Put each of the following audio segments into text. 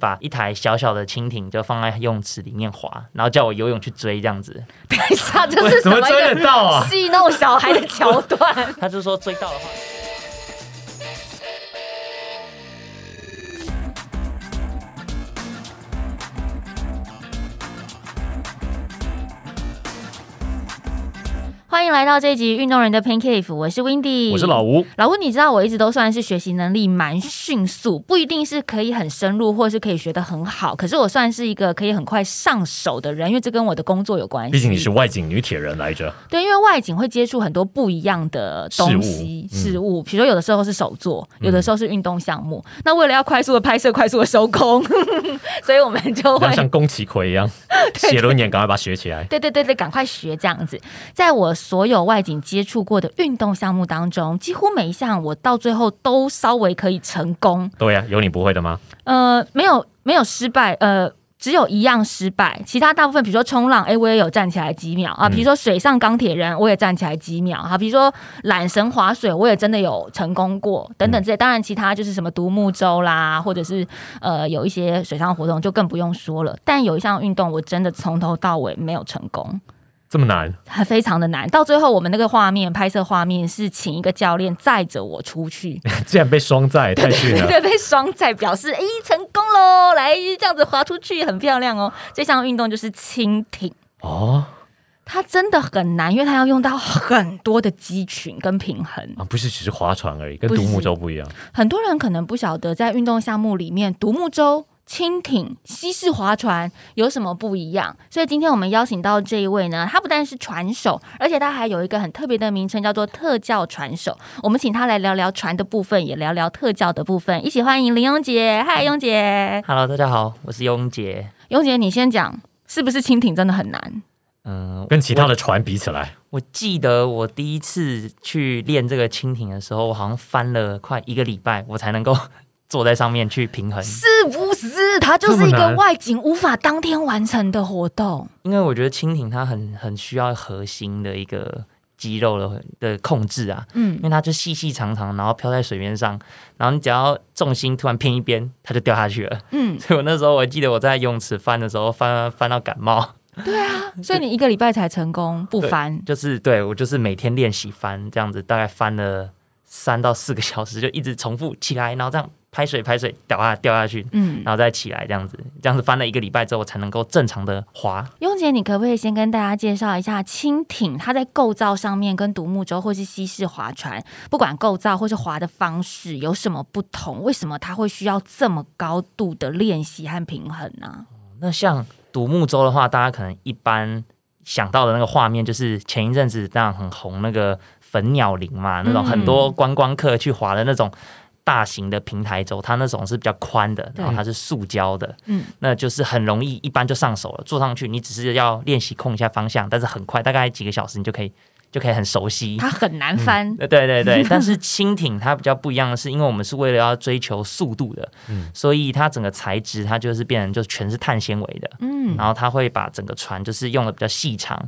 把一台小小的蜻蜓就放在游泳池里面划，然后叫我游泳去追这样子。等一下，这是什怎么追么一个得到啊？戏弄小孩的桥段？他就说追到的话。迎来到这一集运动人的 Pancake，我是 Windy，我是老吴，老吴，你知道我一直都算是学习能力蛮迅速，不一定是可以很深入，或是可以学得很好，可是我算是一个可以很快上手的人，因为这跟我的工作有关系。毕竟你是外景女铁人来着。对，因为外景会接触很多不一样的东西事物嗯事物，比如说有的时候是手作，有的时候是运动项目。那为了要快速的拍摄、快速的收工，所以我们就会像宫崎葵一样，写轮眼赶快把它学起来。对对对对，赶快学这样子。在我所有外景接触过的运动项目当中，几乎每一项我到最后都稍微可以成功。对呀、有你不会的吗？呃，没有没有失败，呃。只有一样失败，其他大部分，比如说冲浪，哎，我也有站起来几秒啊；嗯比如说水上钢铁人，我也站起来几秒啊；比如说缆绳划水，我也真的有成功过，等等这些。当然，其他就是什么独木舟啦，或者是呃有一些水上活动，就更不用说了。但有一项运动，我真的从头到尾没有成功。这么难？还非常的难。到最后，我们那个画面拍摄画面是请一个教练载着我出去，竟然被双载，太逊了。对，被双载表示，哎，成功喽！来，这样子滑出去很漂亮哦。这项运动就是蜻蜓，哦它真的很难，因为它要用到很多的肌群跟平衡。啊，不是只是划船而已，跟独木舟不一样。很多人可能不晓得，在运动项目里面，独木舟、蜻蜓、西式划船有什么不一样。所以今天我们邀请到这一位呢，他不但是船手，而且他还有一个很特别的名称，叫做特教船手。我们请他来聊聊船的部分，也聊聊特教的部分。一起欢迎林庸杰，嗨，庸杰，Hello，大家好，我是雍杰。庸杰，你先讲，是不是蜻蜓真的很难？嗯，跟其他的船比起来，我记得我第一次去练这个蜻蜓的时候，我好像翻了快一个礼拜，我才能够坐在上面去平衡。是不是？它就是一个外景无法当天完成的活动。因为我觉得蜻蜓它很很需要核心的一个肌肉的的控制啊，嗯因为它就细细长长，然后飘在水面上，然后你只要重心突然偏一边，它就掉下去了。嗯，所以我那时候我记得我在游泳池翻的时候，翻翻到感冒，对啊 所以你一个礼拜才成功不翻。就是对我就是每天练习翻这样子，大概翻了三到四个小时，就一直重复起来，然后这样拍水拍水掉下掉下去，嗯，然后再起来这样子，这样子翻了一个礼拜之后，我才能够正常的滑。雍姐，你可不可以先跟大家介绍一下蜻蜓？它在构造上面跟独木舟或是西式划船，不管构造或是划的方式有什么不同？为什么它会需要这么高度的练习和平衡呢、那像独木舟的话，大家可能一般想到的那个画面，就是前一阵子那样很红那个粉鸟林嘛，那种嗯很多观光客去划的那种大型的平台舟，它那种是比较宽的，然后它是塑胶的，嗯，那就是很容易一般就上手了，坐上去你只是要练习控一下方向，但是很快，大概几个小时你就可以就可以很熟悉。它很难翻。呃，对对对，但是轻艇它比较不一样的是，因为我们是为了要追求速度的，嗯。所以它整个材质它就是变成就全是碳纤维的，嗯，然后它会把整个船就是用的比较细长，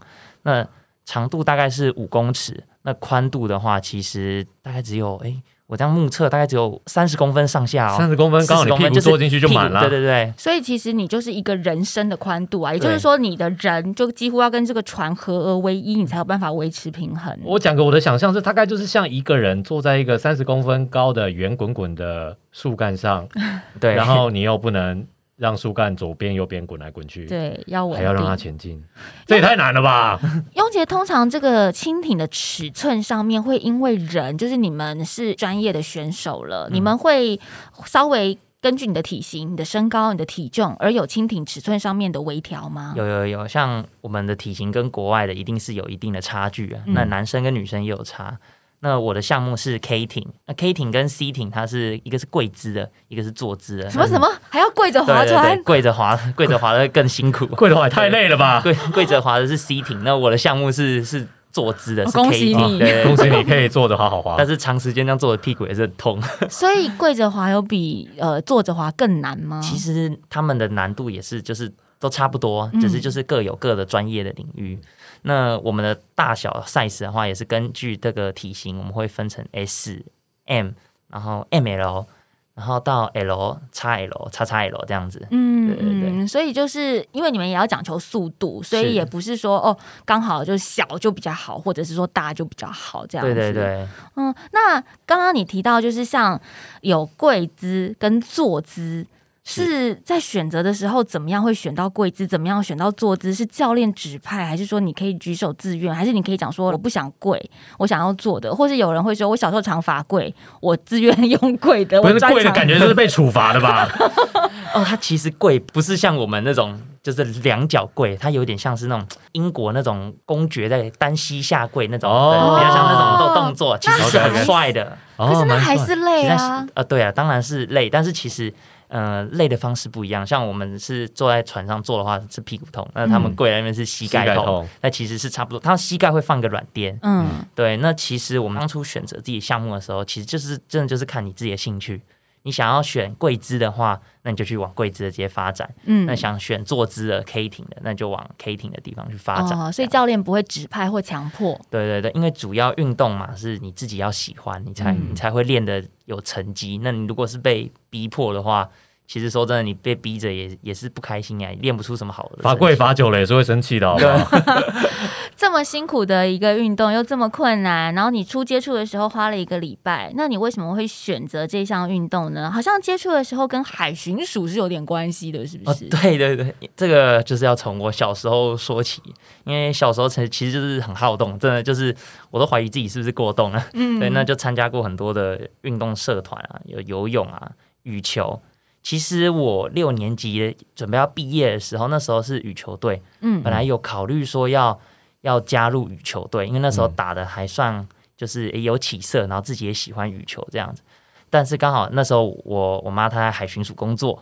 那长度大概是五公尺，那宽度的话其实大概只有哎，我这样目测大概只有三十公分上下哦，三十公分，刚好你40公分就是屁股坐进去就满了。对对对，所以其实你就是一个人身的宽度啊，也就是对说你的人就几乎要跟这个船合而为一，你才有办法维持平衡。我讲个我的想象是，大概就是像一个人坐在一个三十公分高的圆滚滚的树干上，对，然后你又不能让树干左边右边滚来滚去，对，要稳还要让它。前进，这也太难了吧？雍杰，通常这个蜻蜓的尺寸上面会因为人，就是你们是专业的选手了，嗯你们会稍微根据你的体型、你的身高、你的体重而有蜻蜓尺寸上面的微调吗？有有有，像我们的体型跟国外的一定是有一定的差距啊。嗯那男生跟女生也有差。那我的项目是 K 艇，那 K 艇跟 C 艇，它是一个是跪姿的，一个是坐姿的。什么什么还要跪着对对对，划船？跪着划，跪着划的更辛苦。跪的话也太累了吧？跪跪着划的是 C 艇，那我的项目是是坐姿的，是恭喜。你对 恭喜你可以坐着滑好滑但。是长时间这样坐的屁股也是很痛。所以跪着划有比呃坐着划更难吗？其实他们的难度也是就是都差不多，嗯只是就是各有各的专业的领域。那我们的大小 size 的话，也是根据这个体型，我们会分成 S、M，然后 ML。然后到 L、x L、x x L 这样子。嗯对对对嗯，所以就是因为你们也要讲求速度，所以也不是说哦刚好就小就比较好，或者是说大就比较好这样子。对对对，嗯，那刚刚你提到就是像有跪姿跟坐姿。是在选择的时候，怎么样会选到跪姿？怎么样选到坐姿？是教练指派，还是说你可以举手自愿？还是你可以讲说我不想跪，我想要坐的？或是有人会说，我小时候常罚跪，我自愿用跪的。不是跪的感觉，就是被处罚的吧？哦，他其实跪不是像我们那种就是两脚跪，它有点像是那种英国那种公爵在单膝下跪那种，哦比较像那种动动作，其实是很帅的。可是那还是累啊啊。呃，对啊，当然是累，但是其实呃累的方式不一样。像我们是坐在船上坐的话是屁股痛，那他们嗯跪在那边是膝膝盖痛，盖痛那其实是差不多。他膝盖会放个软垫，嗯对。那其实我们当初选择自己项目的时候，其实就是真的就是看你自己的兴趣。你想要选跪姿的话，那你就去往跪姿的街发展；嗯那想选坐姿的 K 艇的，那就往 K 艇的地方去发展。哦，所以教练不会指派或强迫。对对对，因为主要运动嘛，是你自己要喜欢，你才、嗯你才会练的有成绩。那你如果是被逼迫的话，其实说真的，你被逼着也也是不开心呀，练不出什么好的。罚跪罚久了也是会生气的？这么辛苦的一个运动又这么困难，然后你初接触的时候花了一个礼拜，那你为什么会选择这项运动呢？好像接触的时候跟海巡署是有点关系的，是不哦，是？对对对，这个就是要从我小时候说起，因为小时候其实其实就是很好动，真的就是我都怀疑自己是不是过动了。嗯对，那就参加过很多的运动社团啊，有游泳啊、羽球。其实我六年级准备要毕业的时候，那时候是羽球队，嗯本来有考虑说要要加入羽球队，因为那时候嗯打的还算就是也有起色，然后自己也喜欢羽球这样子。但是刚好那时候我我妈她在海巡署工作，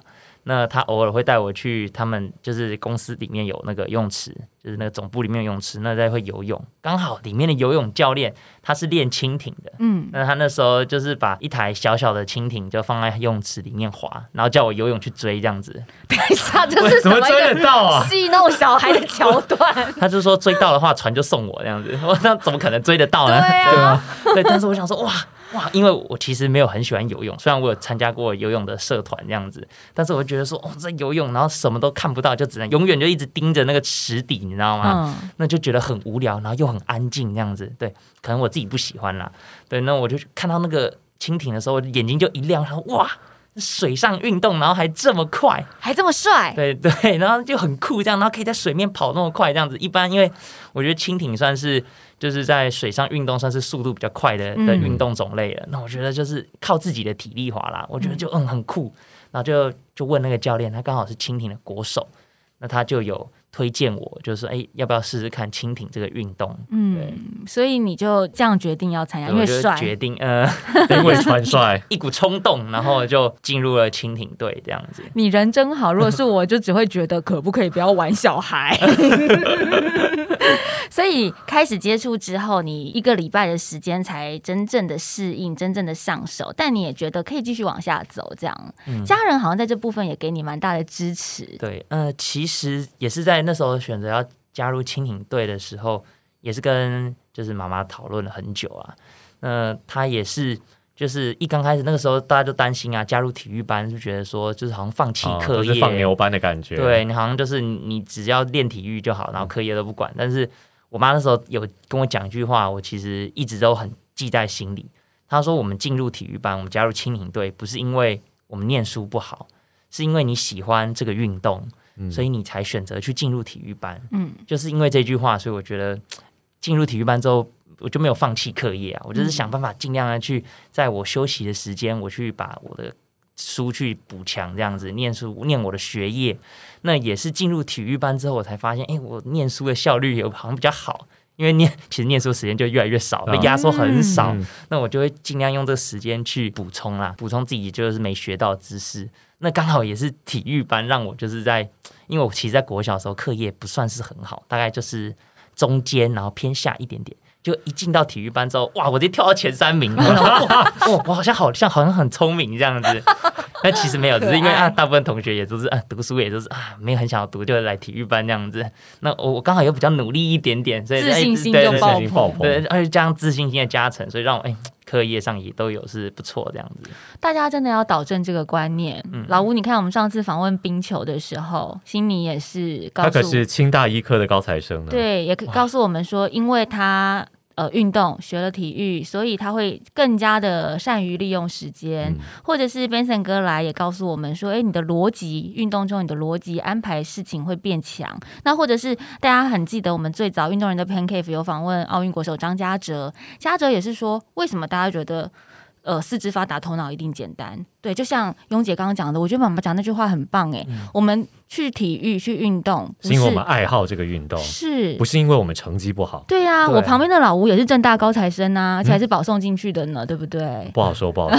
那他偶尔会带我去他们就是公司里面有那个游泳池，就是那个总部里面有泳池，那在会游泳。刚好里面的游泳教练他是练蜻蜓的，嗯，那他那时候就是把一台小小的蜻蜓就放在游泳池里面划，然后叫我游泳去追这样子。等一下，这是什怎么追得到啊？戏弄小孩的桥段？他就说追到的话，船就送我这样子。我那怎么可能追得到呢对呢？啊，对，但是我想说，哇哇，因为我其实没有很喜欢游泳，虽然我有参加过游泳的社团这样子，但是我就觉得说，哦，在游泳然后什么都看不到，就只能永远就一直盯着那个池底，你知道吗？嗯，那就觉得很无聊，然后又很安静这样子。对，可能我自己不喜欢啦。对，那我就看到那个蜻蜓的时候，眼睛就一亮，然后哇。水上运动，然后还这么快，还这么帅，对 对，然后就很酷，这样，然后可以在水面跑那么快，这样子。一般因为我觉得蜻蜓算是就是在水上运动算是速度比较快的的嗯运动种类了。那我觉得就是靠自己的体力滑啦，我觉得就嗯很酷。然后就就问那个教练，他刚好是蜻蜓的国手，那他就有推荐我，就是说，哎，要不要试试看蜻蜓这个运动？嗯，所以你就这样决定要参加，因为帅，决定呃因为穿帅，一股冲动，然后就进入了蜻蜓队这样子。你人真好。如果是我，就只会觉得可不可以不要玩小孩。所以开始接触之后，你一个礼拜的时间才真正的适应，真正的上手。但你也觉得可以继续往下走，这样。嗯家人好像在这部分也给你蛮大的支持。对，呃，其实也是在那时候选择要加入蜻蜓队的时候，也是跟就是妈妈讨论了很久啊。那她也是，就是一刚开始那个时候，大家就担心啊，加入体育班就觉得说，就是好像放弃哦课业，就是放牛班的感觉。对你好像就是你你只要练体育就好，然后课业都不管。但是我妈那时候有跟我讲一句话，我其实一直都很记在心里。她说：“我们进入体育班，我们加入青年队，不是因为我们念书不好，是因为你喜欢这个运动，嗯所以你才选择去进入体育班。嗯就是因为这句话，所以我觉得进入体育班之后，我就没有放弃课业啊，我就是想办法尽量的去在我休息的时间，我去把我的书去补强，这样子念书念我的学业。那也是进入体育班之后，我才发现，哎、我念书的效率有好像比较好。因为念其实念书时间就越来越少，被压缩很少，嗯那我就会尽量用这个时间去补充啦，补充自己就是没学到的知识。那刚好也是体育班让我就是在，因为我其实在国小的时候课业不算是很好，大概就是中间，然后偏下一点点。就一进到体育班之后，哇，我就跳到前三名，我想哇，哇我好像好像好像很聪明这样子。但其实没有，只是因为啊，大部分同学也都是啊，读书也都是啊，没有很想要读，就来体育班这样子。那我我刚好又比较努力一点点，所以自信心就爆自信心爆棚。对，而且加上自信心的加成，所以让我哎、课业上也都有是不错这样子。大家真的要导正这个观念。嗯老吴，你看我们上次访问冰球的时候，心里也是告诉他可是清大医科的高材生呢。，对，也可以告诉我们说，因为他呃运动学了体育，所以他会更加的善于利用时间。嗯或者是 Benson 哥来也告诉我们说，诶，你的逻辑运动中你的逻辑安排事情会变强。那或者是大家很记得我们最早运动人的 Pancake 有访问奥运国手张家哲，家哲也是说，为什么大家觉得？呃，四肢发达，头脑一定简单。对，就像雍姐刚刚讲的，我觉得妈妈讲那句话很棒诶，我们去体育去运动，不是因为我们爱好这个运动，是不是因为我们成绩不好。对呀、对我旁边的老吴也是正大高材生啊，而且还是保送进去的呢，对不对？不好说，不好说。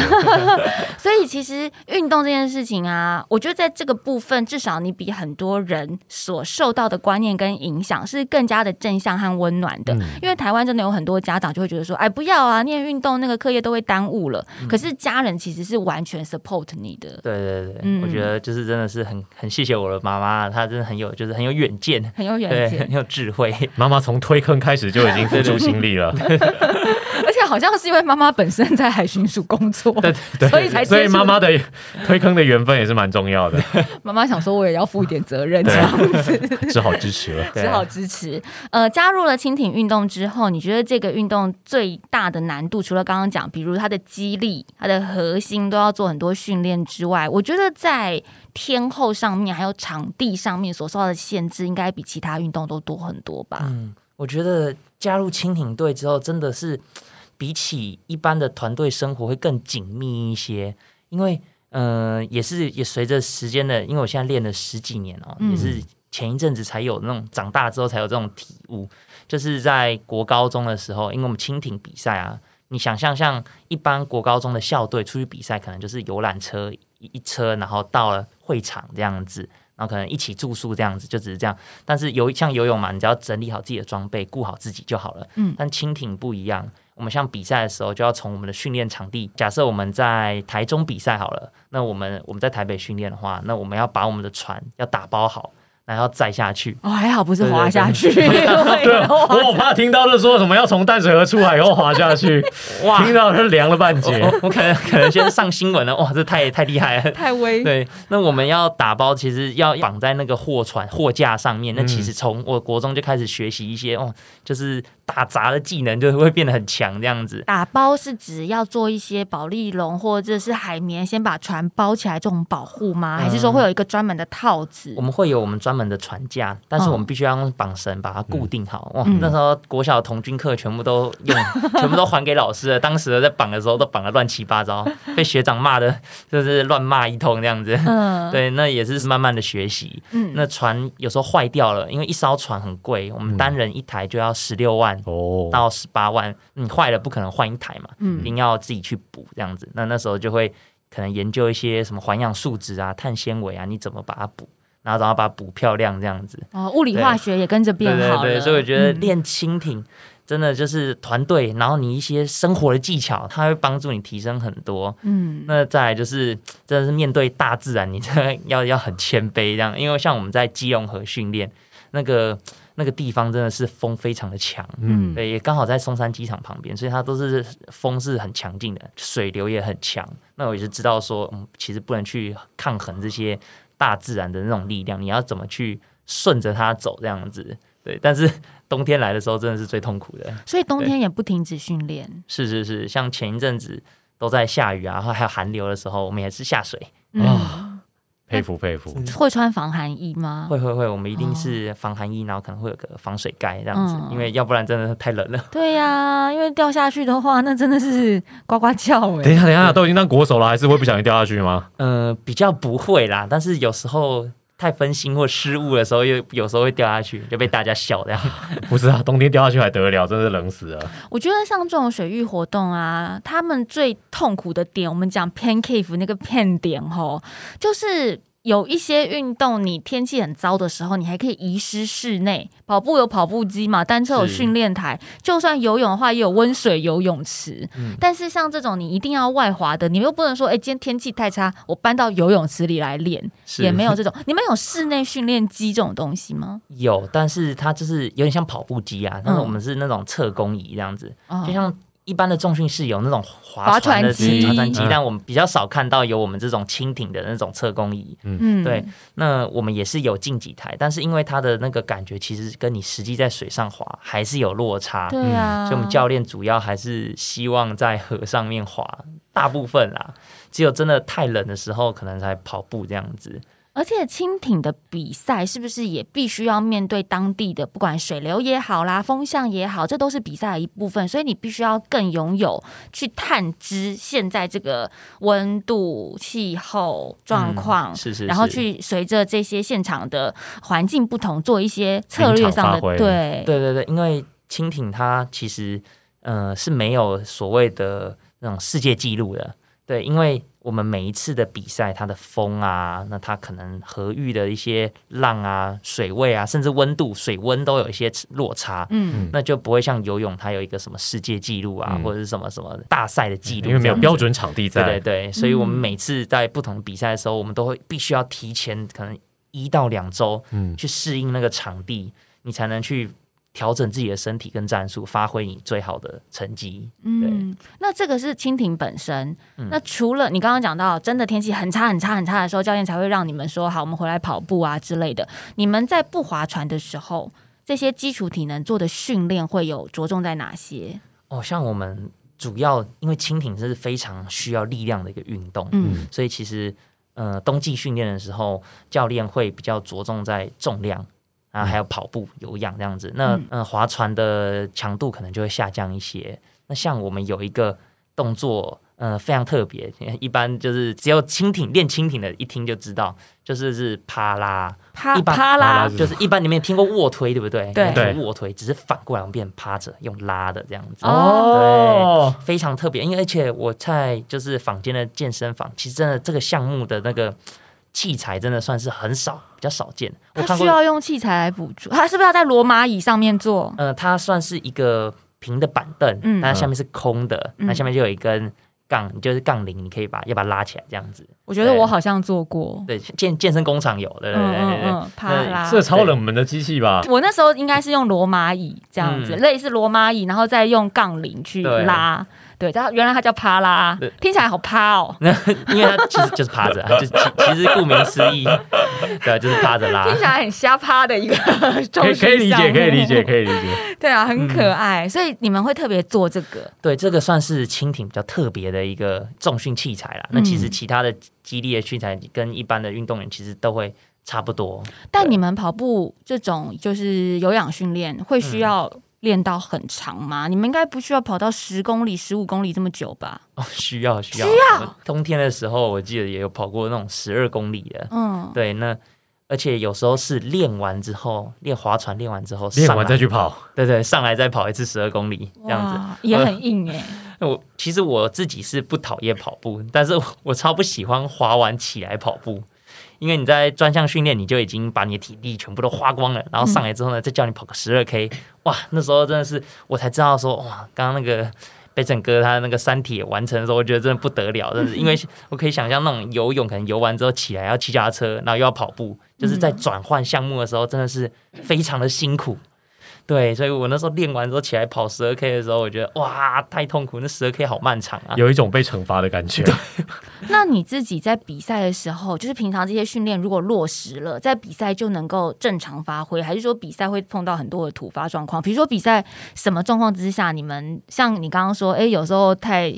所以其实运动这件事情啊，我觉得在这个部分，至少你比很多人所受到的观念跟影响是更加的正向和温暖的。嗯因为台湾真的有很多家长就会觉得说，哎，不要啊，念运动那个课业都会耽误了。可是家人其实是完全 support 你的。对对对，嗯我觉得就是真的是很很谢谢我的妈妈，她真的很有就是很有远见，很有远，见很，有智慧。妈妈从推坑开始就已经付出心力了，好像是因为妈妈本身在海巡署工作，对所以才所以妈妈的推坑的缘分也是蛮重要的，妈妈想说我也要负一点责任，这样子 只好支持了。只好支持。呃，加入了蜻蜓运动之后，你觉得这个运动最大的难度，除了刚刚讲，比如它的肌力、它的核心都要做很多训练之外，我觉得在天候上面还有场地上面所受到的限制，应该比其他运动都多很多吧？嗯，我觉得加入蜻蜓队之后，真的是比起一般的团队生活会更紧密一些，因为呃，也是也随着时间的，因为我现在练了十几年哦，嗯也是前一阵子才有那种长大之后才有这种体悟，就是在国高中的时候，因为我们蜻蜓比赛啊。你想象像一般国高中的校队出去比赛，可能就是游览车一一车，然后到了会场这样子，然后可能一起住宿这样子，就只是这样。但是游像游泳嘛，你只要整理好自己的装备，顾好自己就好了。嗯但蜻蜓不一样，我们像比赛的时候，就要从我们的训练场地，假设我们在台中比赛好了，那我们我们在台北训练的话，那我们要把我们的船要打包好，然后要载下去。哦，还好不是滑下去，对，我怕听到是说什么要从淡水河出海以后滑下去，哇听到是凉了半截。我我可能可能先上新闻了，哇，这太太厉害了。太危。对，那我们要打包，其实要绑在那个货船货架上面。那其实从我国中就开始学习一些哦，就是打杂的技能，就会变得很强这样子。打包是指要做一些保利龙或者是海绵，先把船包起来这种保护吗？还是说会有一个专门的套子我？们会有我们专门的船架，但是我们必须要用绑绳把它固定好。哇，嗯那时候国小童军课全部都用，全部都还给老师了。当时在绑的时候都绑的乱七八糟，被学长骂的，就是乱骂一通这样子。嗯，对，那也是慢慢的学习。嗯那船有时候坏掉了，因为一艘船很贵，我们单人一台就要十六万哦，到十八万，你坏了不可能换一台嘛，嗯一定要自己去补这样子。那那时候就会可能研究一些什么环氧树脂啊、碳纤维啊，你怎么把它补，然后然后把它补漂亮这样子。哦，物理化学也跟着变好了。对对对，所以我觉得嗯练蜻蜓。真的就是团队，然后你一些生活的技巧，它会帮助你提升很多。嗯那再来就是，真的是面对大自然，你真的要要很谦卑这样，因为像我们在基隆河训练，那个那个地方真的是风非常的强，嗯对，也刚好在松山机场旁边，所以它都是风是很强劲的，水流也很强。那我也是知道说，嗯，其实不能去抗衡这些大自然的那种力量，你要怎么去顺着它走这样子。对，但是 冬天来的时候真的是最痛苦的。所以冬天也不停止训练。是是是，像前一阵子都在下雨啊，然后还有寒流的时候，我们也是下水。嗯，啊佩服佩服。会穿防寒衣吗？会会会，我们一定是防寒衣，然后可能会有个防水盖这样子，嗯因为要不然真的太冷了。对呀、因为掉下去的话，那真的是呱呱叫哎、等一下，等一下，都已经当国手了，还是会不小心掉下去吗？嗯、比较不会啦，但是有时候太分心或失误的时候，又有时候会掉下去，就被大家笑这样。不是啊，冬天掉下去还得了，真是冷死了。我觉得像这种水域活动啊，他们最痛苦的点，我们讲 pancave 那个片点吼，就是。有一些运动，你天气很糟的时候，你还可以移师室内。跑步有跑步机嘛，单车有训练台，就算游泳的话，也有温水游泳池。嗯但是像这种你一定要外滑的，你又不能说，哎、今天天气太差，我搬到游泳池里来练，也没有这种。你们有室内训练机这种东西吗？有，但是它就是有点像跑步机啊，但是我们是那种侧弓仪这样子，哦就像。一般的重训是有那种划划船的划船机嗯，但我们比较少看到有我们这种轻艇的那种测功仪。嗯，对，那我们也是有进几台，但是因为它的那个感觉，其实跟你实际在水上滑还是有落差。对啊，所以我们教练主要还是希望在河上面滑，大部分啦，只有真的太冷的时候，可能才跑步这样子。而且蜻蜓的比赛是不是也必须要面对当地的，不管水流也好啦，风向也好，这都是比赛的一部分，所以你必须要更拥有去探知现在这个温度、气候状况。嗯是是，然后去随着这些现场的环境不同，做一些策略上的对。对对对，因为蜻蜓它其实呃是没有所谓的那种世界纪录的，对，因为我们每一次的比赛，它的风啊，那它可能河域的一些浪啊、水位啊，甚至温度、水温都有一些落差。嗯，那就不会像游泳，它有一个什么世界纪录啊，嗯或者是什么什么大赛的纪录，因为没有标。准场地对对在，对，所以我们嗯每次在不同的比赛的时候，我们都会必须要提前可能一到两周嗯，去适应那个场地，你才能去调整自己的身体跟战术，发挥你最好的成绩。嗯，那这个是蜻蜓本身。嗯那除了你刚刚讲到，真的天气很差、很差、很差的时候，教练才会让你们说好，我们回来跑步啊之类的。你们在不划船的时候，这些基础体能做的训练会有着重在哪些？哦，像我们主要因为蜻蜓是非常需要力量的一个运动，嗯所以其实呃冬季训练的时候，教练会比较着重在重量。啊，还有跑步、有氧这样子。那嗯呃，划船的强度可能就会下降一些。那像我们有一个动作，呃，非常特别，一般就是只有蜻蜓练蜻蜓的，一听就知道，就是是趴啦，啪一般啪啦啦，就是一般你们也听过卧推，对不对？对卧推，只是反过来我们变趴着用拉的这样子。哦，非常特别，因为而且我在就是坊间的健身房，其实真的这个项目的那个器材真的算是很少，比较少见。我看过，他需要用器材来辅助，他是不是要在罗马椅上面做？呃，它算是一个平的板凳，嗯但它下面是空的，嗯那下面就有一根杠，就是杠铃，你可以把要把它拉起来这样子。我觉得我好像做过。对，健健身工厂有，对对对对对。嗯，啪啦。这超冷门的机器吧？我那时候应该是用罗马椅这样子，嗯类似罗马椅，然后再用杠铃去对拉。对，他原来他叫趴拉对，听起来好趴哦，那因为他其实就是趴着，就 其其实顾名思义，对啊，就是趴着拉。听起来很瞎趴的一个 可重以可以理解，可以理解，。可以理解。对啊，很可爱，所以你们会特别做这个。对，这个算是蜻蜓比较特别的一个重训器材啦。那其实其他的激励的器材跟一般的运动员其实都会差不多。但你们跑步这种就是有氧训练，会需要练到很长吗？你们应该不需要跑到十公里、十五公里这么久吧？哦，需要需要。需要冬天的时候，我记得也有跑过那种十二公里的。嗯，对，那而且有时候是练完之后，练划船练完之后，练上来完再去跑，对对，上来再跑一次十二公里这样子。也很硬哎、我其实我自己是不讨厌跑步，但是我我超不喜欢滑完起来跑步，因为你在专项训练你就已经把你的体力全部都花光了，然后上来之后呢，再叫你跑个十二 K，哇，那时候真的是我才知道说哇，刚刚那个。北整哥他那个三铁完成的时候，我觉得真的不得了，真的是因为我可以想象那种游泳，可能游完之后起来要骑脚踏车，然后又要跑步，就是在转换项目的时候，真的是非常的辛苦。对，所以我那时候练完之后起来跑十二 K 的时候，我觉得哇，太痛苦，那十二 K 好漫长啊。有一种被惩罚的感觉。那你自己在比赛的时候，就是平常这些训练如果落实了，在比赛就能够正常发挥，还是说比赛会碰到很多的突发状况？比如说比赛什么状况之下，你们像你刚刚说，哎，有时候太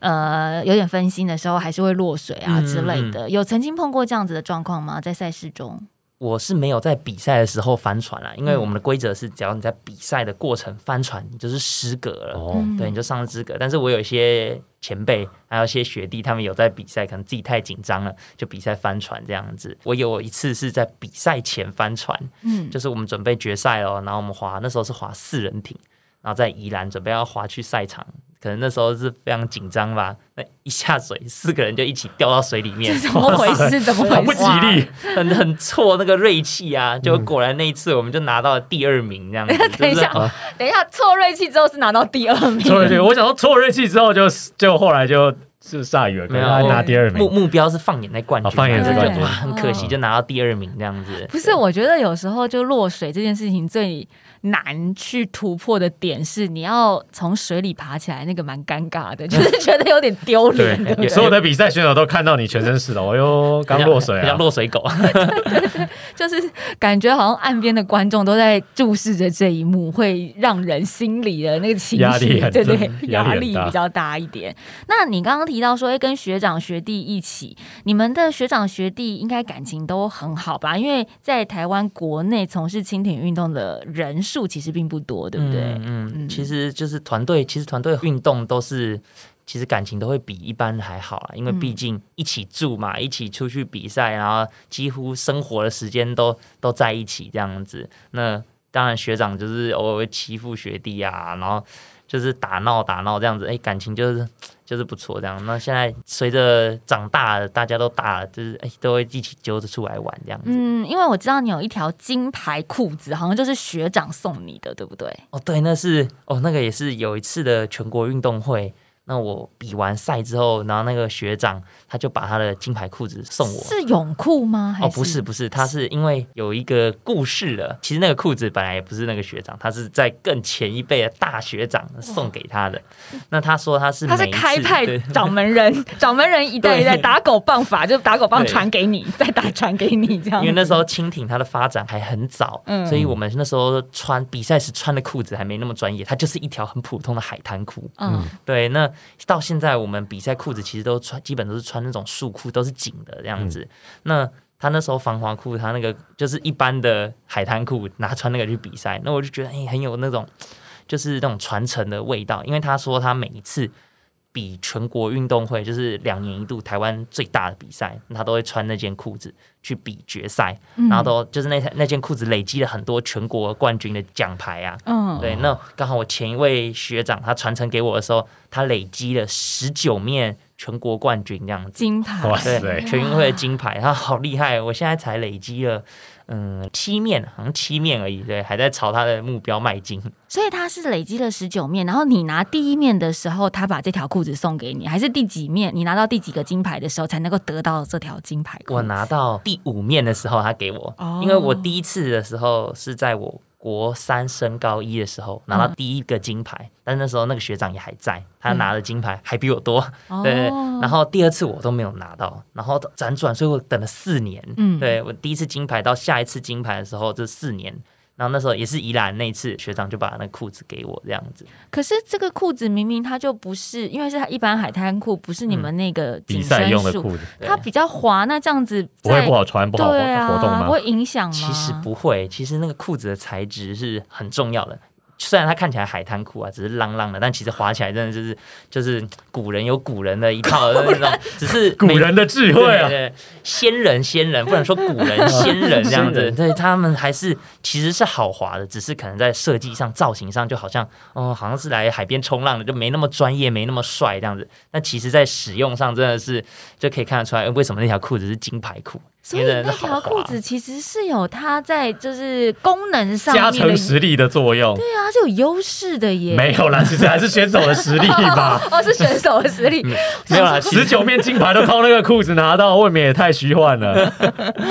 呃有点分心的时候，还是会落水啊嗯之类的，有曾经碰过这样子的状况吗？在赛事中？我是没有在比赛的时候翻船啦，因为嗯我们的规则是，只要你在比赛的过程翻船，你就是失格了。哦，嗯对，你就上了资格。但是我有一些前辈，还有一些学弟，他们有在比赛，可能自己太紧张了，就比赛翻船这样子。我有一次是在比赛前翻船，嗯，就是我们准备决赛哦，然后我们划那时候是划四人艇，然后在宜兰准备要划去赛场，可能那时候是非常紧张吧。那一下水，四个人就一起掉到水里面，怎么回事？怎么回事？吉利。很很挫那个锐气啊！就果然那一次我们就拿到了第二名这样子。等一下就是等一下，错锐气之后是拿到第二名，错锐气，我想说错锐气之后就就后来就是铩羽而归，没有他拿第二名。目目标是放眼在冠军，哦放眼在冠军很可惜哦就拿到第二名这样子。不是，我觉得有时候就落水这件事情最难去突破的点是，你要从水里爬起来，那个蛮尴尬的，就是觉得有点丢脸，对对？所有的比赛选手都看到你全身是的，哎呦，刚落水啊！落水狗。就是感觉好像岸边的观众都在注视着这一幕，会让人心里的那个情压力绪，很对对，压压力比较大一点。那你刚刚提到说，哎，跟学长学弟一起，你们的学长学弟应该感情都很好吧？因为在台湾国内从事轻艇运动的人数其实并不多，对不对？嗯其实就是团队，其实团队运动都是。其实感情都会比一般还好啦，因为嗯毕竟一起住嘛，一起出去比赛，然后几乎生活的时间都都在一起这样子。那当然学长就是偶尔会欺负学弟啊，然后就是打闹打闹这样子，哎，感情就是就是不错这样。那现在随着长大了，大家都大了，就是哎都会一起揪着出来玩这样子。嗯，因为我知道你有一条金牌裤子，好像就是学长送你的，对不对？哦，对，那是哦，那个也是有一次的全国运动会。那我比完赛之后，然后那个学长他就把他的金牌裤子送我。是泳裤吗？还哦，不是不是，他是因为有一个故事了。其实那个裤子本来也不是那个学长，他是在更前一辈的大学长送给他的。那他说他是他是开派 掌门人，掌门人一代一代打狗棒法，就打狗棒传给你，再打传给你这样。因为那时候蜻蜓它的发展还很早，嗯所以我们那时候穿比赛时穿的裤子还没那么专业，它就是一条很普通的海滩裤。嗯对，那到现在我们比赛裤子其实都穿，基本都是穿那种束裤，都是紧的这样子。那他那时候防滑裤，他那个就是一般的海滩裤，拿穿那个去比赛，那我就觉得哎、很有那种就是那种传承的味道，因为他说他每一次。比全国运动会就是两年一度台湾最大的比赛，他都会穿那件裤子去比决赛，嗯。然后都就是那那件裤子累积了很多全国冠军的奖牌啊，嗯。对，那刚好我前一位学长他传承给我的时候，他累积了十九面全国冠军这样子，金牌，哇对塞，全运会的金牌，他好厉害！我现在才累积了嗯七面，好像七面而已，对，还在朝他的目标迈进。所以他是累积了十九面，然后你拿第一面的时候，他把这条裤子送给你，还是第几面？你拿到第几个金牌的时候才能够得到这条金牌？我拿到第五面的时候，他给我，哦因为我第一次的时候是在我国三升高一的时候拿到第一个金牌，但那时候那个学长也还在，他拿的金牌还比我多，哦对对。然后第二次我都没有拿到，然后辗转，所以我等了四年。嗯对我第一次金牌到下一次金牌的时候，这四年。然后那时候也是宜兰那一次，学长就把那裤子给我这样子。可是这个裤子明明它就不是，因为是它一般海滩裤，不是你们那个紧比赛用的裤子它比较滑，那这样子不会不好穿，不好活动吗不？会影响吗？其实不会，其实那个裤子的材质是很重要的。虽然它看起来海滩裤啊，只是浪浪的，但其实滑起来真的就是就是古人有古人的一套的那种，只是古人的智慧啊！对对对，先人先人，不能说古人先人这样子。对他们还是其实是好滑的，只是可能在设计上、造型上，就好像哦，好像是来海边冲浪的，就没那么专业，没那么帅这样子。那其实，在使用上真的是就可以看得出来，呃为什么那条裤子是金牌裤，所以那条裤子其实是有它在就是功能上加成实力的作用对啊，它是有优势的耶。没有啦，其实还是选手的实力吧。哦，是选手的实力。没有啦，十九面金牌都靠那个裤子拿到，未免也太虚幻了。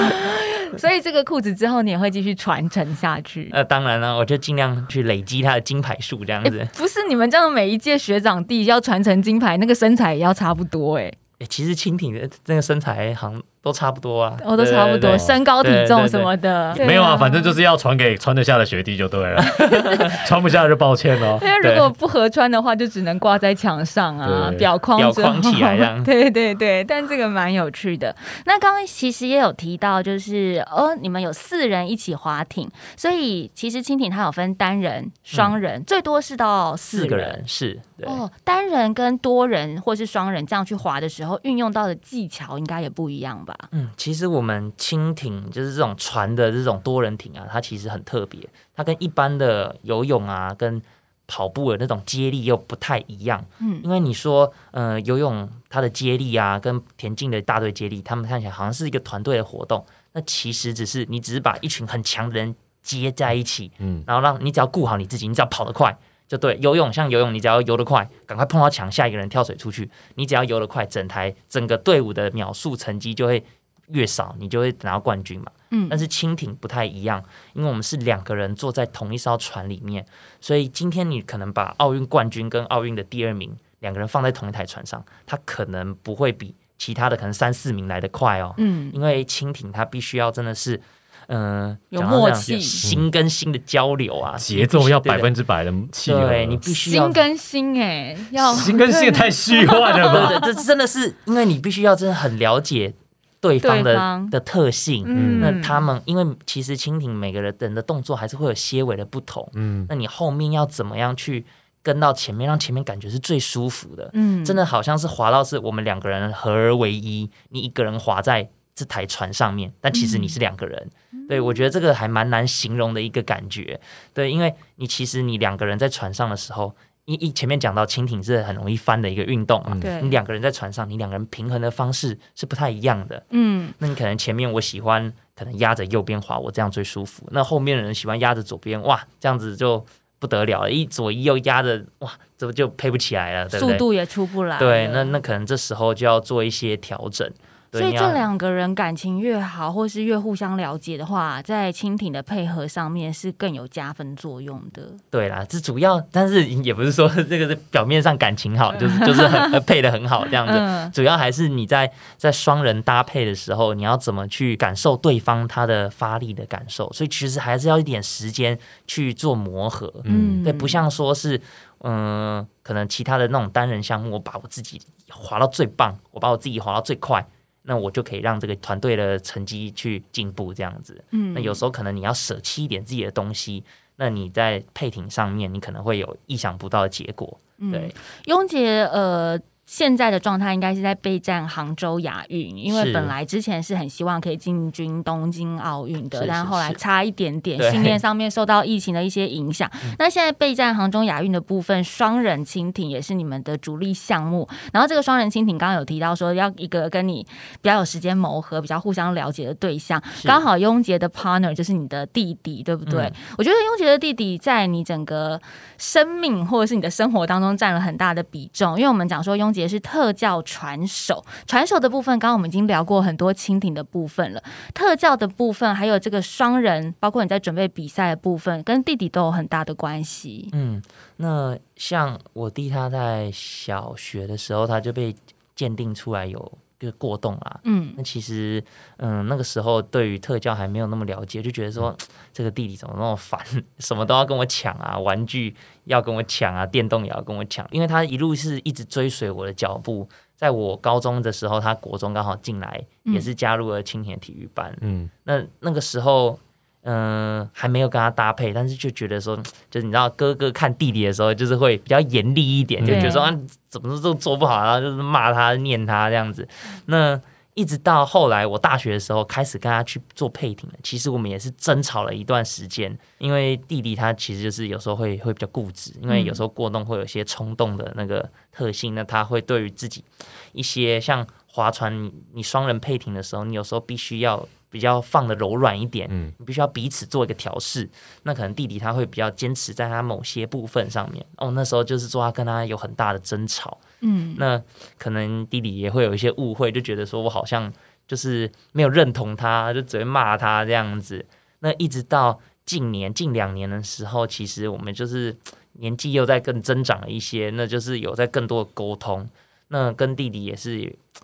所以这个裤子之后你也会继续传承下去。呃，当然了，我就尽量去累积它的金牌数这样子。诶不是你们这样每一届学长弟要传承金牌，那个身材也要差不多哎、诶其实蜻蜓的那个身材好像都差不多啊，哦，都差不多，身高体重什么的。对没有啊，反正就是要传给穿得下的学弟就对了，穿不下就抱歉哦。因为如果不合穿的话，就只能挂在墙上啊，表框表框起来这样。对对对，但这个蛮有趣的。那刚刚其实也有提到，就是哦，你们有四人一起划艇，所以其实蜻蜓它有分单人、双人，最多是到四四个人是对。哦，单人跟多人或是双人这样去划的时候，运用到的技巧应该也不一样吧？嗯，其实我们轻艇就是这种船的这种多人艇啊，它其实很特别，它跟一般的游泳啊、跟跑步的那种接力又不太一样。嗯。因为你说，呃，游泳它的接力啊，跟田径的大队接力，他们看起来好像是一个团队的活动，那其实只是你只是把一群很强的人接在一起，嗯，然后让你只要顾好你自己，你只要跑得快，就对，游泳像游泳，你只要游得快，赶快碰到墙，下一个人跳水出去。你只要游得快，整台整个队伍的秒数成绩就会越少，你就会拿到冠军嘛。嗯但是蜻蜓不太一样，因为我们是两个人坐在同一艘船里面，所以今天你可能把奥运冠军跟奥运的第二名两个人放在同一台船上，他可能不会比其他的可能三四名来得快哦。嗯，因为蜻蜓它必须要真的是，嗯、有默契心跟心的交流啊，节奏要百对分之百的契合，对你必须要心跟心哎，要心跟心也太虚幻了吧？对对，这真的是因为你必须要真的很了解对方的对方的特性。嗯那他们因为其实蜻蜓每个人的动作还是会有些微的不同，嗯，那你后面要怎么样去跟到前面，让前面感觉是最舒服的？嗯真的好像是滑到是我们两个人合而为一，你一个人滑在这台船上面，但其实你是两个人。对我觉得这个还蛮难形容的一个感觉。对，因为你其实你两个人在船上的时候，一一前面讲到蜻蜓是很容易翻的一个运动嘛，嗯你两个人在船上，你两个人平衡的方式是不太一样的。嗯那你可能前面我喜欢可能压着右边滑，我这样最舒服。那后面的人喜欢压着左边，哇，这样子就不得了了，一左一右压着，哇，这不就配不起来了，对不对？速度也出不来。对，那那可能这时候就要做一些调整。对，所以这两个人感情越好，或是越互相了解的话，在蜻蜓的配合上面是更有加分作用的。对啦，这主要，但是也不是说这个是表面上感情好，就是就是很呃 配的很好这样子。嗯主要还是你在在双人搭配的时候，你要怎么去感受对方他的发力的感受，所以其实还是要一点时间去做磨合。嗯对，不像说是嗯、可能其他的那种单人项目，我把我自己滑到最棒，我把我自己滑到最快，那我就可以让这个团队的成绩去进步这样子。嗯那有时候可能你要舍弃一点自己的东西，那你在配挺上面，你可能会有意想不到的结果。对，雍杰呃。现在的状态应该是在备战杭州亚运，因为本来之前是很希望可以进军东京奥运的，是是但后来差一点点，训练上面受到疫情的一些影响。那现在备战杭州亚运的部分，双人蜻蜓也是你们的主力项目。然后这个双人蜻蜓刚刚有提到说，要一个跟你比较有时间磨合、比较互相了解的对象，刚好雍杰的 partner 就是你的弟弟，对不对？嗯我觉得雍杰的弟弟在你整个生命或者是你的生活当中占了很大的比重，因为我们讲说雍也是特教传手，传手的部分，刚刚我们已经聊过很多蜻蜓的部分了，特教的部分还有这个双人，包括你在准备比赛的部分，跟弟弟都有很大的关系。嗯，那像我弟他在小学的时候，他就被鉴定出来有个过动啦。嗯那其实，嗯，那个时候对于特教还没有那么了解，就觉得说 这个弟弟怎么那么烦，什么都要跟我抢啊，玩具要跟我抢啊，电动也要跟我抢，因为他一路是一直追随我的脚步。在我高中的时候，他国中刚好进来，嗯也是加入了青年体育班。嗯，那那个时候，嗯、还没有跟他搭配，但是就觉得说，就是你知道哥哥看弟弟的时候，就是会比较严厉一点，就觉得说啊，怎么都做不好，然后就是骂他、念他这样子。那一直到后来，我大学的时候开始跟他去做配艇了。其实我们也是争吵了一段时间，因为弟弟他其实就是有时候会会比较固执，因为有时候过动会有一些冲动的那个特性，那他会对于自己一些像划船，你你双人配艇的时候，你有时候必须要比较放的柔软一点，嗯你必须要彼此做一个调试。那可能弟弟他会比较坚持在他某些部分上面，哦，那时候就是说他跟他有很大的争吵。嗯那可能弟弟也会有一些误会，就觉得说我好像就是没有认同他，就只会骂他这样子。那一直到近年近两年的时候，其实我们就是年纪又在更增长了一些，那就是有在更多的沟通。那跟弟弟也是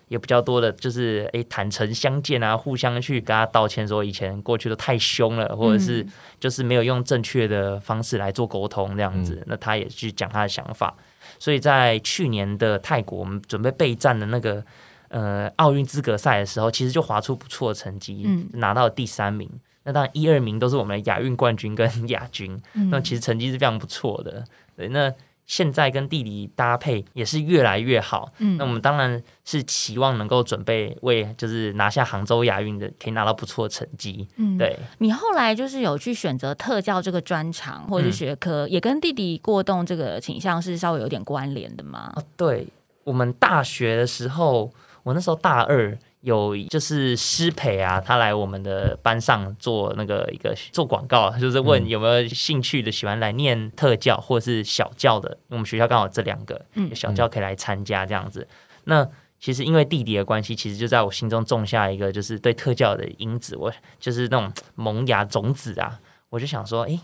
也比较多的，就是诶坦诚相见啊，互相去跟他道歉，说以前过去都太凶了，或者是就是没有用正确的方式来做沟通这样子。那他也去讲他的想法。所以在去年的泰国，我们准备备战的那个呃奥运资格赛的时候，其实就划出不错的成绩，嗯拿到了第三名。那当然一二名都是我们的亚运冠军跟 亚军，嗯那其实成绩是非常不错的。对，那现在跟弟弟搭配也是越来越好。嗯那我们当然是期望能够准备为就是拿下杭州亚运的，可以拿到不错的成绩。嗯对，你后来就是有去选择特教这个专长或者学科，也跟弟弟过动这个倾向是稍微有点关联的吗？哦，对，我们大学的时候，我那时候大二，有就是师培啊，他来我们的班上做那个一个做广告，就是问有没有兴趣的喜欢来念特教或者是小教的，我们学校刚好这两个，嗯小教可以来参加这样子。那其实因为弟弟的关系，其实就在我心中种下一个就是对特教的因子，我就是那种萌芽种子啊，我就想说，诶，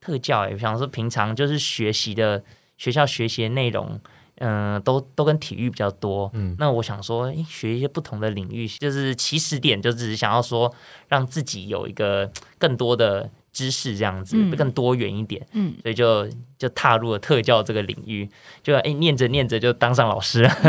特教诶，我想说平常就是学习的学校学习的内容。嗯，都都跟体育比较多。嗯那我想说，诶，学一些不同的领域，就是起始点，就只是想要说让自己有一个更多的知识，这样子、嗯更多元一点。嗯，所以就就踏入了特教这个领域，就诶念着念着就当上老师了。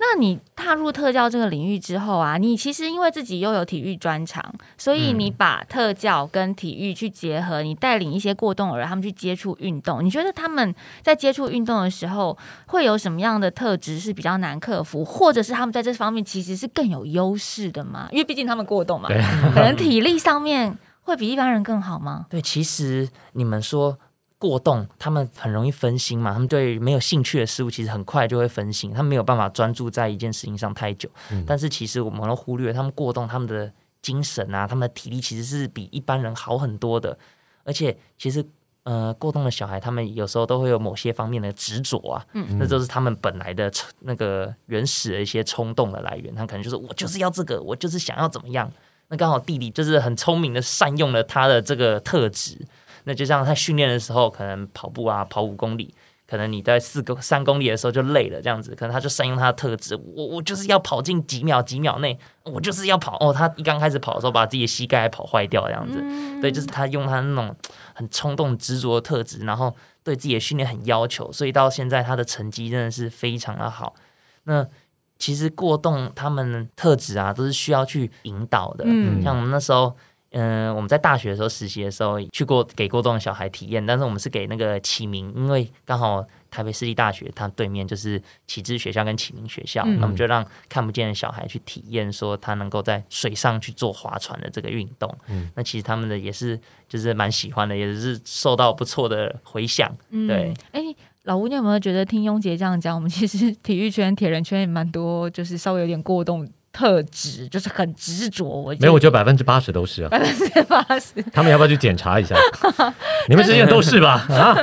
那你踏入特教这个领域之后啊，你其实因为自己又有体育专长，所以嗯你把特教跟体育去结合，你带领一些过动儿他们去接触运动。你觉得他们在接触运动的时候，会有什么样的特质是比较难克服，或者是他们在这方面其实是更有优势的吗？因为毕竟他们过动嘛，可能体力上面会比一般人更好吗？对，其实你们说过动，他们很容易分心嘛，他们对没有兴趣的事物，其实很快就会分心，他们没有办法专注在一件事情上太久。嗯但是其实我们都忽略，他们过动，他们的精神啊，他们的体力其实是比一般人好很多的。而且其实呃，过动的小孩，他们有时候都会有某些方面的执着啊，嗯那都是他们本来的那个原始的一些冲动的来源。他可能就是我就是要这个，我就是想要怎么样。那刚好弟弟就是很聪明的善用了他的这个特质，那就像他训练的时候，可能跑步啊，跑五公里，可能你在四公三公里的时候就累了，这样子，可能他就善用他的特质，我我就是要跑进几秒几秒内，我就是要跑哦。他一刚开始跑的时候，把自己的膝盖跑坏掉，这样子，对，就是他用他那种很冲动执着的特质，然后对自己的训练很要求，所以到现在他的成绩真的是非常的好。那其实过动他们特质啊，都是需要去引导的，嗯像我们那时候。嗯，我们在大学的时候实习的时候，去过给过动的小孩体验，但是我们是给那个启明，因为刚好台北市立大学它对面就是启智学校跟启明学校，嗯那我们就让看不见的小孩去体验，说他能够在水上去做划船的这个运动。嗯那其实他们的也是就是蛮喜欢的，也是受到不错的回响。对，哎、老吴，你有没有觉得听雍杰这样讲，我们其实 体育圈、铁人圈也蛮多，就是稍微有点过动特质，就是很执着。我没有，我觉得百分之八十都是啊。百分之八十，他们要不要去检查一下？你们之间都是吧？啊，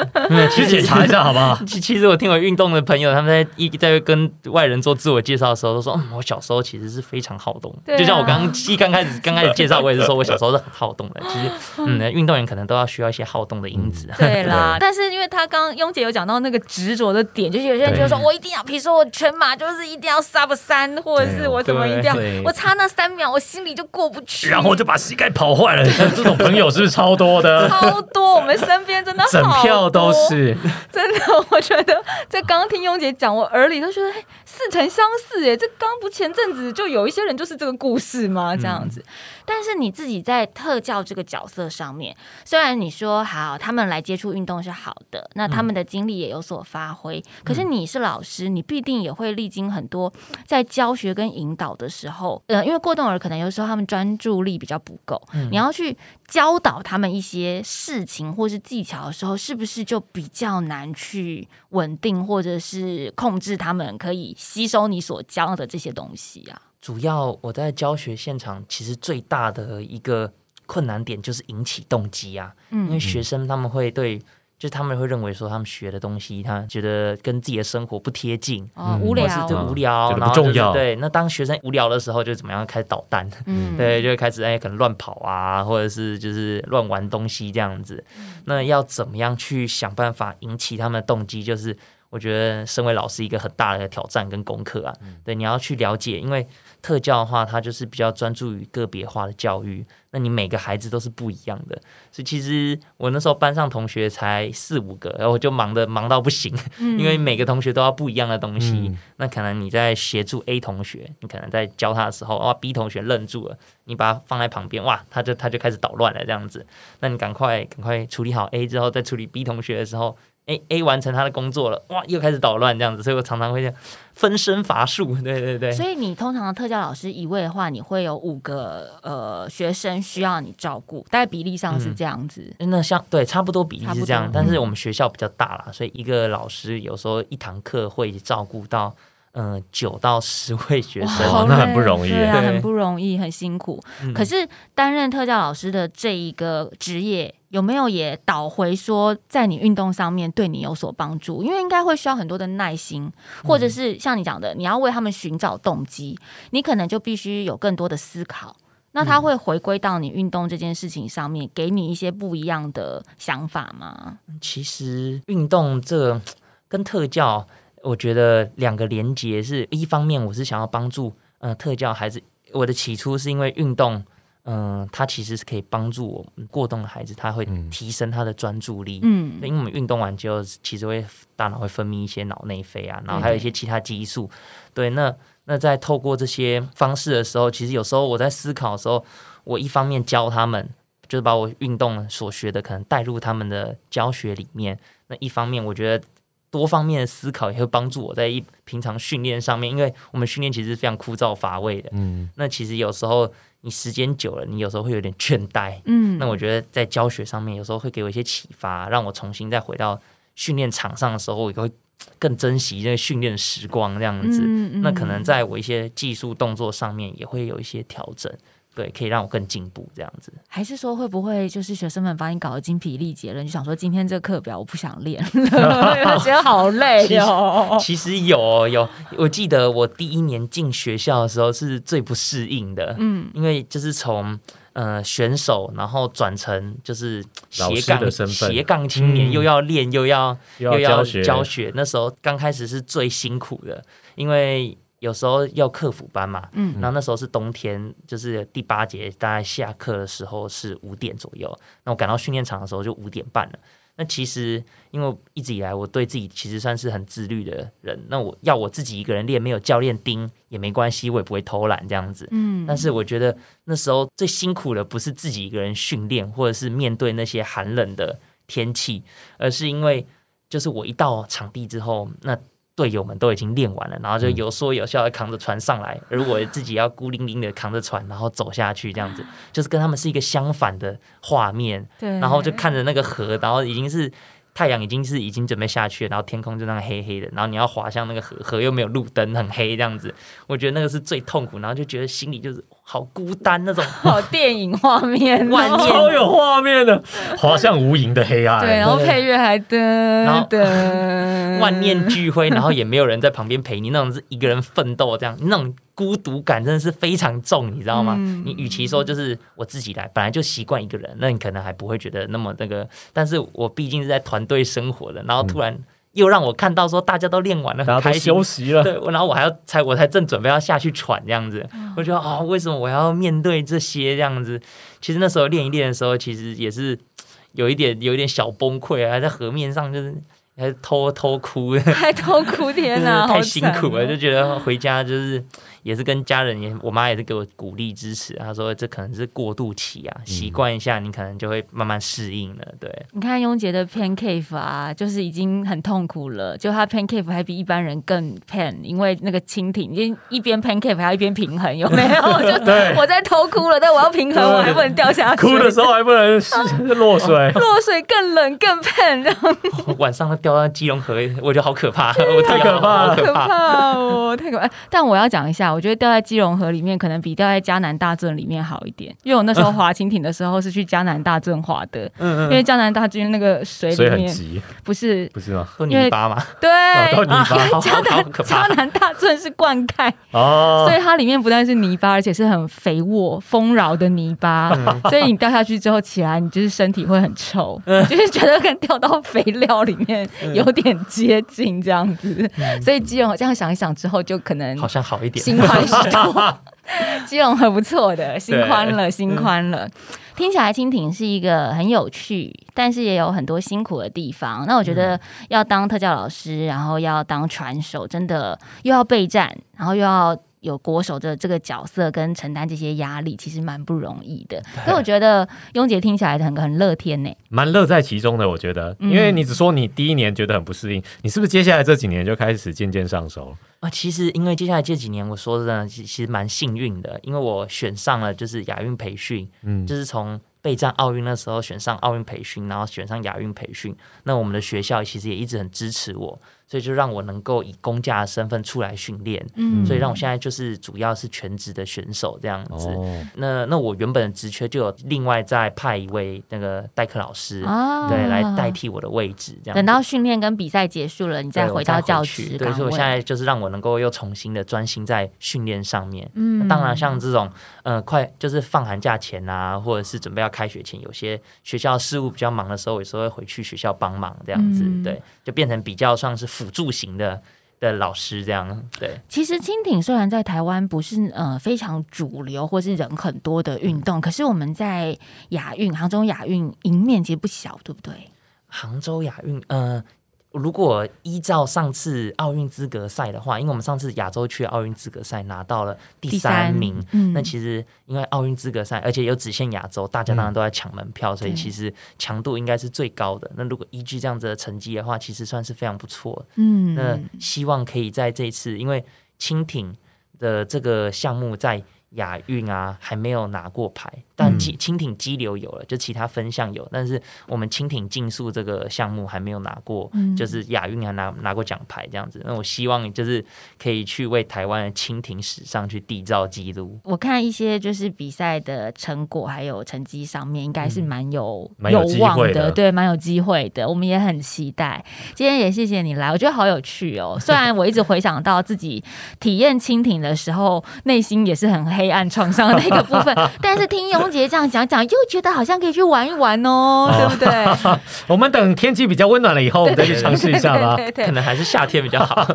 去检查一下好不好？其其实我听我运动的朋友，他们在一在跟外人做自我介绍的时候，都说：“嗯，我小时候其实是非常好动。就像我刚刚一刚开始刚开始介绍，我也是说我小时候是很好动的。其实，嗯，运动员可能都要需要一些好动的因子。对啦。但是因为他刚刚雍姐有讲到那个执着的点，就是有些人觉得说我一定要，比如说我全马就是一定要 sub 三，或者是我怎么一定我差那三秒，我心里就过不去。然后就把膝盖跑坏了，像这种朋友是不是超多的？超多，我们身边真的好整票都是，真的，我觉得在刚刚听雍姐讲，我耳里都觉得哎似曾相似哎，这刚不前阵子就有一些人就是这个故事吗？这样子。但是你自己在特教这个角色上面，虽然你说好他们来接触运动是好的，那他们的精力也有所发挥，可是你是老师，你必定也会历经很多在教学跟引导的时候，呃，因为过动儿可能有时候他们专注力比较不够，你要去教导他们一些事情或是技巧的时候，是不是就比较难去稳定或者是控制他们可以吸收你所教的这些东西啊？主要我在教学现场，其实最大的一个困难点就是引起动机啊，因为嗯学生他们会对。就是他们会认为说他们学的东西，他觉得跟自己的生活不贴近，无聊就嗯无聊，觉得不然后就是重要对，那当学生无聊的时候，就怎么样开始捣蛋？嗯，对，就会开始哎，可能乱跑啊，或者是就是乱玩东西这样子。那要怎么样去想办法引起他们的动机？就是我觉得身为老师一个很大的挑战跟功课啊。对，你要去了解，因为特教的话，它就是比较专注于个别化的教育。那你每个孩子都是不一样的，所以其实我那时候班上同学才四五个，然后我就忙的忙到不行，嗯因为每个同学都要不一样的东西。嗯那可能你在协助 A 同学，你可能在教他的时候，哇，B 同学愣住了，你把他放在旁边，哇，他就他就开始捣乱了这样子。那你赶快赶快处理好 A 之后，再处理 B 同学的时候，A A 完成他的工作了，哇，又开始捣乱这样子。所以我常常会这样分身乏术，对对对。所以你通常的特教老师一位的话，你会有五个呃学生需要你照顾，大概比例上是这样子。那像对差不多比例是这样，但是我们学校比较大啦，所以一个老师有时候一堂课会照顾到嗯九到十位学生，好那很不容易对啊，很不容易，很辛苦。嗯可是担任特教老师的这一个职业，有没有也倒回说，在你运动上面对你有所帮助？因为应该会需要很多的耐心，或者是像你讲的，你要为他们寻找动机，你可能就必须有更多的思考。那他会回归到你运动这件事情上面，给你一些不一样的想法吗？其实运动这 跟特教，我觉得两个连结是一方面，我是想要帮助呃特教孩子。我的起初是因为运动，嗯、它其实是可以帮助我们过动的孩子，他会嗯提升他的专注力。嗯因为我们运动完之后，其实会大脑会分泌一些脑内啡啊，然后还有一些其他激素。对，那那在透过这些方式的时候，其实有时候我在思考的时候，我一方面教他们，就是把我运动所学的可能带入他们的教学里面；那一方面，我觉得多方面的思考也会帮助我在一平常训练上面，因为我们训练其实是非常枯燥乏味的。嗯，那其实有时候你时间久了，你有时候会有点倦怠。嗯那我觉得在教学上面，有时候会给我一些启发，让我重新再回到训练场上的时候，我也会更珍惜这个训练时光，这样子。嗯那可能在我一些技术动作上面也会有一些调整，对，可以让我更进步，这样子。还是说会不会就是学生们把你搞得精疲力竭了？你就想说今天这课表我不想练了，觉得好累哦。其实有哦有，我记得我第一年进学校的时候是最不适应的，嗯因为就是从呃选手，然后转成就是斜杠的身份斜杠青年，嗯又要练又要又又要要教学，教学。那时候刚开始是最辛苦的，因为有时候要客服班嘛。嗯然后那时候是冬天，就是第八节，大概下课的时候是五点左右。那我赶到训练场的时候就五点半了。那其实因为一直以来我对自己其实算是很自律的人，那我要我自己一个人练，没有教练盯也没关系，我也不会偷懒这样子。嗯但是我觉得那时候最辛苦的不是自己一个人训练，或者是面对那些寒冷的天气，而是因为就是我一到场地之后，那队友们都已经练完了，然后就有说有笑的扛着船上来，而我自己要孤零零的扛着船，然后走下去，这样子，就是跟他们是一个相反的画面。对，然后就看着那个河，然后已经是太阳已经是已经准备下去了，然后天空就那样黑黑的，然后你要滑向那个河，河又没有路灯，很黑这样子，我觉得那个是最痛苦，然后就觉得心里就是好孤单那种。好电影画面超有画面的，滑向无垠的黑暗。对，然后配乐还噔后噔，万念俱灰，然后也没有人在旁边陪你，那种是一个人奋斗这样，那种孤独感真的是非常重，你知道吗？嗯。你与其说就是我自己来，本来就习惯一个人，那你可能还不会觉得那么那个，但是我毕竟是在团队生活的，然后突然又让我看到说大家都练完了，大家都很开心。休。息了，对，然后我还要才我才正准备要下去喘这样子，我觉得哦，为什么我要面对这些这样子？其实那时候练一练的时候，其实也是有一点有一点小崩溃啊，还在河面上就是还是偷偷哭，还偷哭，天哪，太辛苦了，哦。就觉得回家就是也是跟家人也，我妈也是给我鼓励支持，她说这可能是过渡期啊，习惯一下，你可能就会慢慢适应了。对，你看雍杰的 pancake 啊，就是已经很痛苦了，就他 pancake 还比一般人更 pan，因为那个蜻蜓，就一边 pancake 还要一边平衡，有没有？就对我在偷哭了，但我要平衡，我还不能掉下去。哭的时候还不能落水。落水更冷更 pan，这样晚上掉到基隆河，我觉得好可怕，我太可怕了可好可怕。怕哦，太可怕！但我要讲一下，我觉得掉在基隆河里面，可能比掉在迦南大圳里面好一点，因为我那时候划蜻蜓的时候是去迦南大圳划的，嗯因为迦南大圳那个水水里面很急，不是不是吗？都泥巴嘛，对，都泥巴？好好迦南南大圳是灌溉，哦。所以它里面不但是泥巴，而且是很肥沃、丰饶的泥巴，所以你掉下去之后起来，你就是身体会很臭，就是觉得跟掉到肥料里面有点接近这样子。所以基隆这样想一想之后，就可能好像好一点。心宽许多。基隆很不错的，心宽了，心宽了。听起来蜻蜓是一个很有趣，但是也有很多辛苦的地方。那我觉得要当特教老师，然后要当传手，真的又要备战，然后又要。有国手的这个角色跟承担这些压力，其实蛮不容易的。所以我觉得雍杰听起来很很乐天呢。蛮乐在其中的，我觉得，嗯因为你只说你第一年觉得很不适应，你是不是接下来这几年就开始渐渐上手？啊，其实因为接下来这几年，我说真的，其其实蛮幸运的，因为我选上了就是亚运培训，嗯，就是从备战奥运那时候选上奥运培训，然后选上亚运培训。那我们的学校其实也一直很支持我，所以就让我能够以公假的身份出来训练，嗯所以让我现在就是主要是全职的选手这样子。哦，那那我原本的职缺就有另外再派一位那个代课老师，啊对，来代。替我的位置，这样等到训练跟比赛结束了，你再回到教去对，职岗位。所以我现在就是让我能够又重新的专心在训练上面。嗯那当然，像这种呃，快就是放寒假前啊，或者是准备要开学前，有些学校事务比较忙的时候，有时候会回去学校帮忙，这样子，嗯对，就变成比较算是辅助型的的老师这样，对。其实蜻蜓虽然在台湾不是呃非常主流或是人很多的运动，可是我们在亚运、杭州亚运赢面其实不小，对不对？杭州亚运，呃，如果依照上次奥运资格赛的话，因为我们上次亚洲区奥运资格赛拿到了第三名，嗯那其实因为奥运资格赛，而且又只限亚洲，大家当然都在抢门票，所以其实强度应该是最高的。那如果依据这样子的成绩的话，其实算是非常不错。嗯那希望可以在这一次，因为蜻蜓的这个项目在亚运啊还没有拿过牌，但嗯轻轻艇激流有了，就其他分项有，但是我们轻艇竞速这个项目还没有拿过，嗯就是亚运还拿拿过奖牌这样子。那我希望就是可以去为台湾的蜻蜓史上去缔造纪录。我看一些就是比赛的成果还有成绩上面，应该是蛮有、蛮有望会的对，蛮有机会的。我们也很期待。今天也谢谢你来，我觉得好有趣哦。虽然我一直回想到自己体验蜻蜓的时候，内心也是很黑暗创伤的一个部分，但是听雍杰这样讲讲，又觉得好像可以去玩一玩哦，对不对？我们等天气比较温暖了以后，我们再去尝试一下吧。对对对可能还是夏天比较好。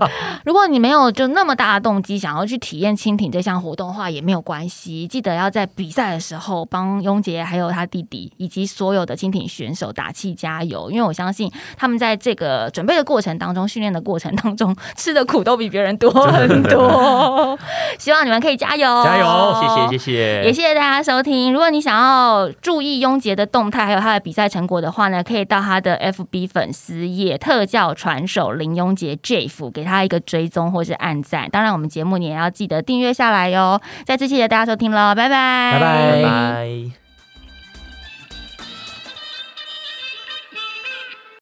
如果你没有就那么大的动机想要去体验蜻蜓这项活动的话，也没有关系。记得要在比赛的时候帮雍杰还有他弟弟以及所有的蜻蜓选手打气加油，因为我相信他们在这个准备的过程当中、训练的过程当中吃的苦都比别人多很多。希望你们可以加油，加油谢谢谢谢，也谢谢大家收听。如果你想要注意雍杰的动态，还有他的比赛成果的话呢，可以到他的 FB 粉丝页特教传手林雍杰 Jeff 给他一个追踪或是按赞。当然，我们节目你也要记得订阅下来哟。再次谢谢大家收听喽，拜拜，拜拜拜拜。